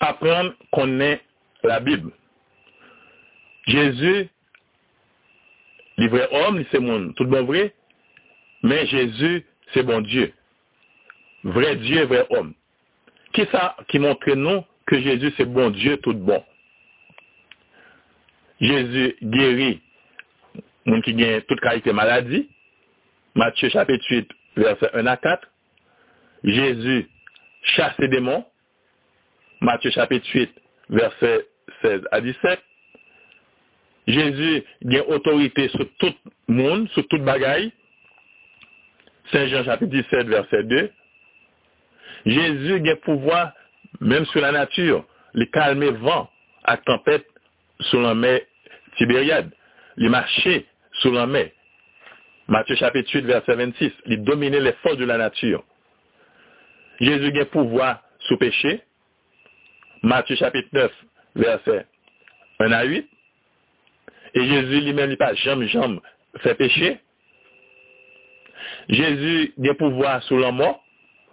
apprendre qu'on est la Bible. Jésus, le vrai homme, c'est mon tout bon vrai, mais Jésus, c'est bon Dieu. Vrai Dieu, vrai homme. Qui ça qui montre nous que Jésus, c'est bon Dieu, tout bon? Jésus guérit moun qui gagne toute qualité maladie. Matthieu chapitre 8, verset 1 à 4. Jésus chasse les démons. Matthieu chapitre 8, verset 16 à 17. Jésus gagne autorité sur tout le monde, sur toute bagaille. Saint Jean chapitre 17, verset 2. Jésus gagne pouvoir même sur la nature, les calmer vent à tempête sur la mer Tibériade, les marcher sur la mer. Matthieu chapitre 8, verset 26, il dominer les forces de la nature. Jésus gagne pouvoir sous péché. Matthieu chapitre 9, verset 1 à 8. Et Jésus lui-même, il pas jamais, jamais fait péché. Jésus gagne pouvoir sur la mort.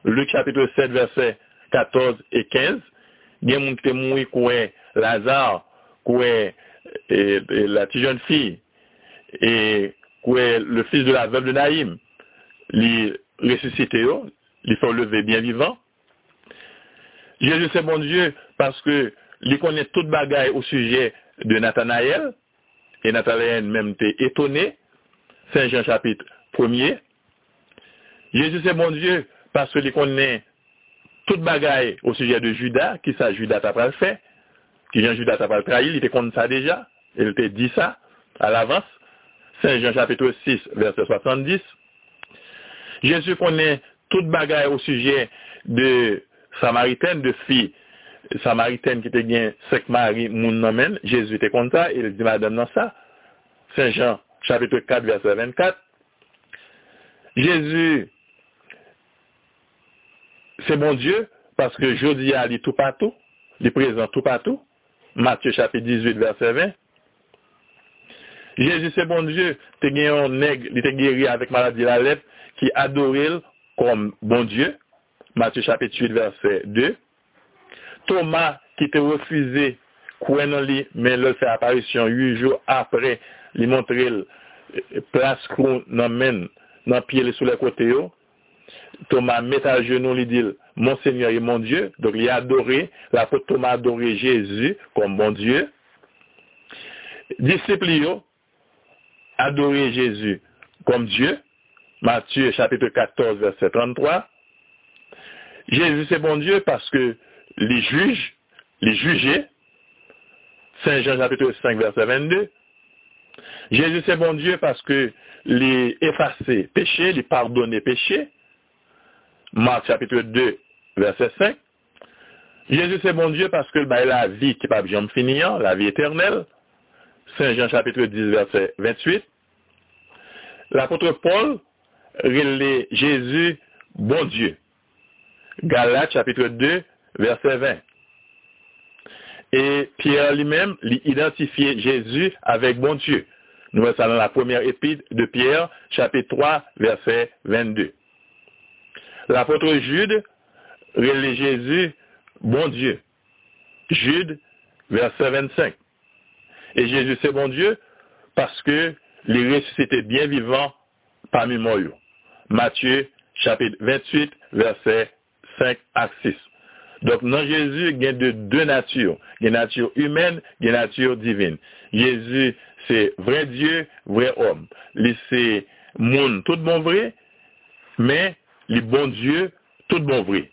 Luc chapitre 7, verset 14 et 15. Il y a mon témoin qui Lazare, qui est la petite jeune fille, et qui est le fils de la veuve de Naïm. Il ressuscité, il faut lever bien vivant. Jésus c'est bon Dieu parce que il connaît toute bagaille au sujet de Nathanaël, et Nathanaël même était étonné. Saint Jean chapitre 1er. Jésus c'est bon Dieu parce qu'il connaît toute bagaille au sujet de Judas, qui ça Judas t'a pas fait, qui Jean Judas t'a pas trahi, il était contre ça déjà, il était dit ça à l'avance. Saint Jean chapitre 6, verset 70. Jésus connaît toute bagaille au sujet de Samaritaine, de filles Samaritaine qui était bien sec Marie, moun nomen, Jésus était contre ça, il dit madame dans ça. Saint Jean chapitre 4, verset 24. Jésus c'est bon Dieu, parce que jeudi a tout partout, il est présent tout partout. Matthieu chapitre 18, verset 20. Jésus, c'est bon Dieu, t'es gagné un nègre, il était guéri avec maladie la lèpre, qui adorait comme bon Dieu. Matthieu chapitre 8, verset 2. Thomas, qui était refusé, croyant en lui, mais le fait apparition huit jours après, il montrait place qu'on emmène dans pied sous les côtés. Thomas met à genoux, il dit, mon Seigneur et mon Dieu. Donc, il a adoré, l'apôtre Thomas a adoré Jésus comme bon Dieu. Disciples, adoré Jésus comme Dieu. Matthieu chapitre 14, verset 33. Jésus c'est bon Dieu parce que les juges, les jugés, Saint Jean chapitre 5, verset 22. Jésus c'est bon Dieu parce que les effacer péchés, les pardonner péchés. Marc chapitre 2, verset 5. Jésus c'est bon Dieu parce que ben, la vie qui n'est pas jamais finir, la vie éternelle. Saint Jean chapitre 10, verset 28. L'apôtre Paul relève Jésus bon Dieu. Galates chapitre 2, verset 20. Et Pierre lui-même identifié Jésus avec bon Dieu. Nous voyons dans la première épître de Pierre, chapitre 3, verset 22. L'apôtre Jude relève Jésus bon Dieu. Jude, verset 25. Et Jésus, c'est bon Dieu parce que les ressuscités bien vivants parmi moi. Matthieu, chapitre 28, verset 5 à 6. Donc, dans Jésus, il y a de deux natures. Il y a une nature humaine, il y a une nature divine. Jésus, c'est vrai Dieu, vrai homme. C'est monde, tout bon vrai, mais les bon Dieu, tout bon vrai.